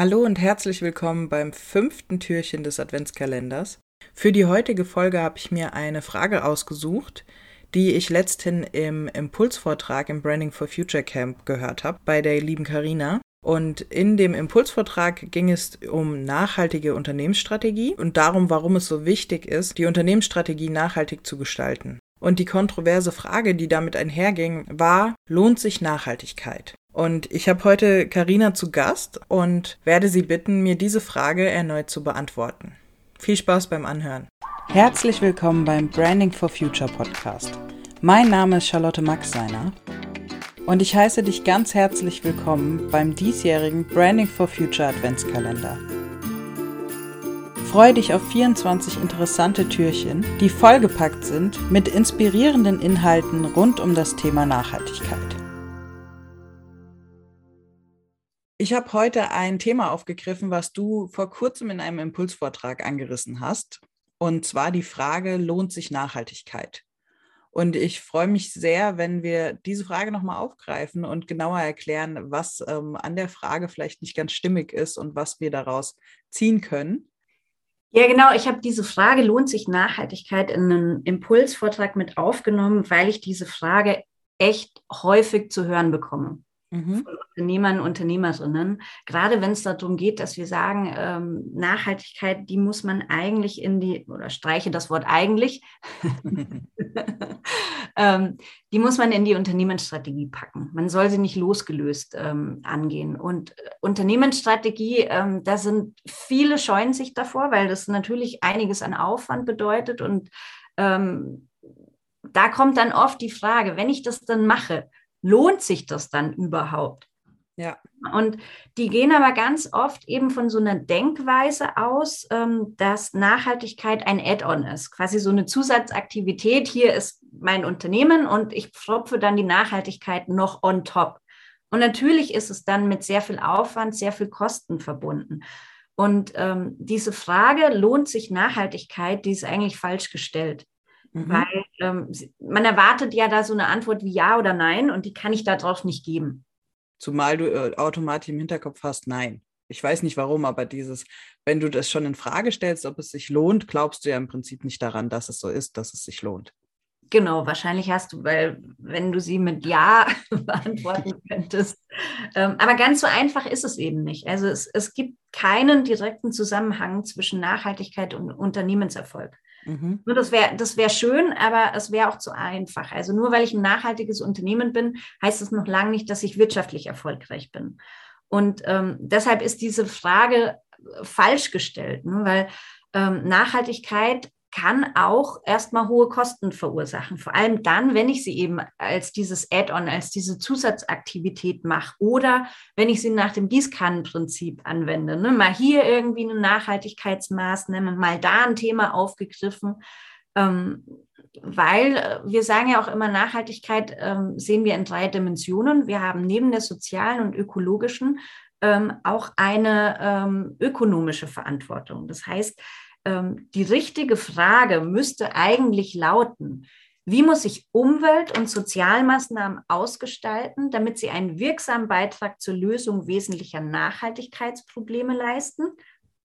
Hallo und herzlich willkommen beim fünften Türchen des Adventskalenders. Für die heutige Folge habe ich mir eine Frage ausgesucht, die ich letzthin im Impulsvortrag im Branding for Future Camp gehört habe bei der lieben Karina. Und in dem Impulsvortrag ging es um nachhaltige Unternehmensstrategie und darum, warum es so wichtig ist, die Unternehmensstrategie nachhaltig zu gestalten. Und die kontroverse Frage, die damit einherging, war, lohnt sich Nachhaltigkeit? Und ich habe heute Karina zu Gast und werde sie bitten, mir diese Frage erneut zu beantworten. Viel Spaß beim Anhören. Herzlich willkommen beim Branding for Future Podcast. Mein Name ist Charlotte Maxseiner und ich heiße dich ganz herzlich willkommen beim diesjährigen Branding for Future Adventskalender. Freue dich auf 24 interessante Türchen, die vollgepackt sind mit inspirierenden Inhalten rund um das Thema Nachhaltigkeit. Ich habe heute ein Thema aufgegriffen, was du vor kurzem in einem Impulsvortrag angerissen hast. Und zwar die Frage, lohnt sich Nachhaltigkeit? Und ich freue mich sehr, wenn wir diese Frage nochmal aufgreifen und genauer erklären, was ähm, an der Frage vielleicht nicht ganz stimmig ist und was wir daraus ziehen können. Ja, genau. Ich habe diese Frage, lohnt sich Nachhaltigkeit, in einen Impulsvortrag mit aufgenommen, weil ich diese Frage echt häufig zu hören bekomme mhm. von Unternehmern, Unternehmerinnen. Gerade wenn es darum geht, dass wir sagen, ähm, Nachhaltigkeit, die muss man eigentlich in die, oder streiche das Wort eigentlich, ähm, die muss man in die Unternehmensstrategie packen. Man soll sie nicht losgelöst ähm, angehen. Und äh, Unternehmensstrategie, ähm, da sind viele scheuen sich davor, weil das natürlich einiges an Aufwand bedeutet und ähm, da kommt dann oft die Frage, wenn ich das dann mache, lohnt sich das dann überhaupt? Ja. Und die gehen aber ganz oft eben von so einer Denkweise aus, ähm, dass Nachhaltigkeit ein Add-on ist, quasi so eine Zusatzaktivität. Hier ist mein Unternehmen und ich pfropfe dann die Nachhaltigkeit noch on top. Und natürlich ist es dann mit sehr viel Aufwand, sehr viel Kosten verbunden. Und ähm, diese Frage, lohnt sich Nachhaltigkeit, die ist eigentlich falsch gestellt. Mhm. Weil ähm, man erwartet ja da so eine Antwort wie ja oder nein und die kann ich darauf nicht geben. Zumal du äh, automatisch im Hinterkopf hast, nein. Ich weiß nicht warum, aber dieses, wenn du das schon in Frage stellst, ob es sich lohnt, glaubst du ja im Prinzip nicht daran, dass es so ist, dass es sich lohnt. Genau, wahrscheinlich hast du, weil wenn du sie mit Ja beantworten könntest. Ähm, aber ganz so einfach ist es eben nicht. Also es, es gibt keinen direkten Zusammenhang zwischen Nachhaltigkeit und Unternehmenserfolg. Mhm. Nur das wäre das wär schön, aber es wäre auch zu einfach. Also nur weil ich ein nachhaltiges Unternehmen bin, heißt es noch lange nicht, dass ich wirtschaftlich erfolgreich bin. Und ähm, deshalb ist diese Frage falsch gestellt, ne? weil ähm, Nachhaltigkeit kann auch erstmal hohe Kosten verursachen. Vor allem dann, wenn ich sie eben als dieses Add-on, als diese Zusatzaktivität mache oder wenn ich sie nach dem Gießkannenprinzip anwende. Ne? Mal hier irgendwie eine Nachhaltigkeitsmaßnahme, mal da ein Thema aufgegriffen. Ähm, weil äh, wir sagen ja auch immer, Nachhaltigkeit ähm, sehen wir in drei Dimensionen. Wir haben neben der sozialen und ökologischen ähm, auch eine ähm, ökonomische Verantwortung. Das heißt, die richtige Frage müsste eigentlich lauten, wie muss ich Umwelt- und Sozialmaßnahmen ausgestalten, damit sie einen wirksamen Beitrag zur Lösung wesentlicher Nachhaltigkeitsprobleme leisten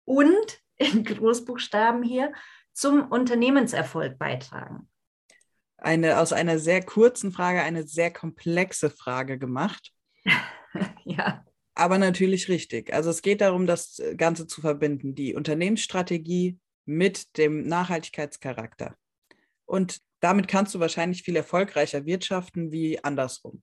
und in Großbuchstaben hier zum Unternehmenserfolg beitragen? Eine aus einer sehr kurzen Frage eine sehr komplexe Frage gemacht. ja. Aber natürlich richtig. Also es geht darum, das Ganze zu verbinden. Die Unternehmensstrategie mit dem Nachhaltigkeitscharakter. Und damit kannst du wahrscheinlich viel erfolgreicher wirtschaften wie andersrum.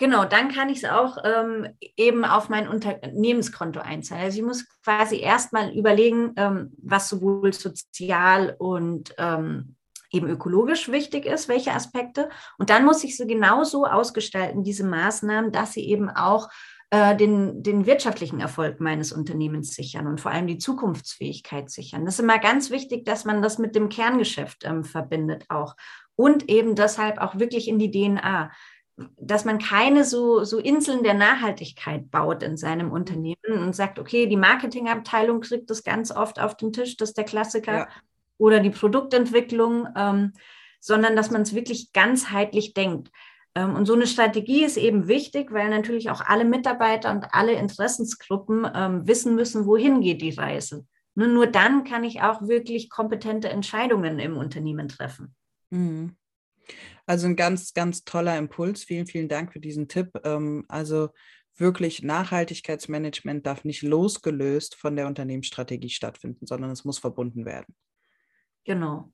Genau, dann kann ich es auch ähm, eben auf mein Unternehmenskonto einzahlen. Also ich muss quasi erstmal überlegen, ähm, was sowohl sozial und ähm, eben ökologisch wichtig ist, welche Aspekte. Und dann muss ich sie genauso ausgestalten, diese Maßnahmen, dass sie eben auch äh, den, den wirtschaftlichen Erfolg meines Unternehmens sichern und vor allem die Zukunftsfähigkeit sichern. Das ist immer ganz wichtig, dass man das mit dem Kerngeschäft ähm, verbindet auch und eben deshalb auch wirklich in die DNA dass man keine so, so Inseln der Nachhaltigkeit baut in seinem Unternehmen und sagt, okay, die Marketingabteilung kriegt das ganz oft auf den Tisch, das ist der Klassiker, ja. oder die Produktentwicklung, ähm, sondern dass man es wirklich ganzheitlich denkt. Ähm, und so eine Strategie ist eben wichtig, weil natürlich auch alle Mitarbeiter und alle Interessensgruppen ähm, wissen müssen, wohin geht die Reise. Nur, nur dann kann ich auch wirklich kompetente Entscheidungen im Unternehmen treffen. Mhm. Also ein ganz, ganz toller Impuls. Vielen, vielen Dank für diesen Tipp. Ähm, also wirklich Nachhaltigkeitsmanagement darf nicht losgelöst von der Unternehmensstrategie stattfinden, sondern es muss verbunden werden. Genau.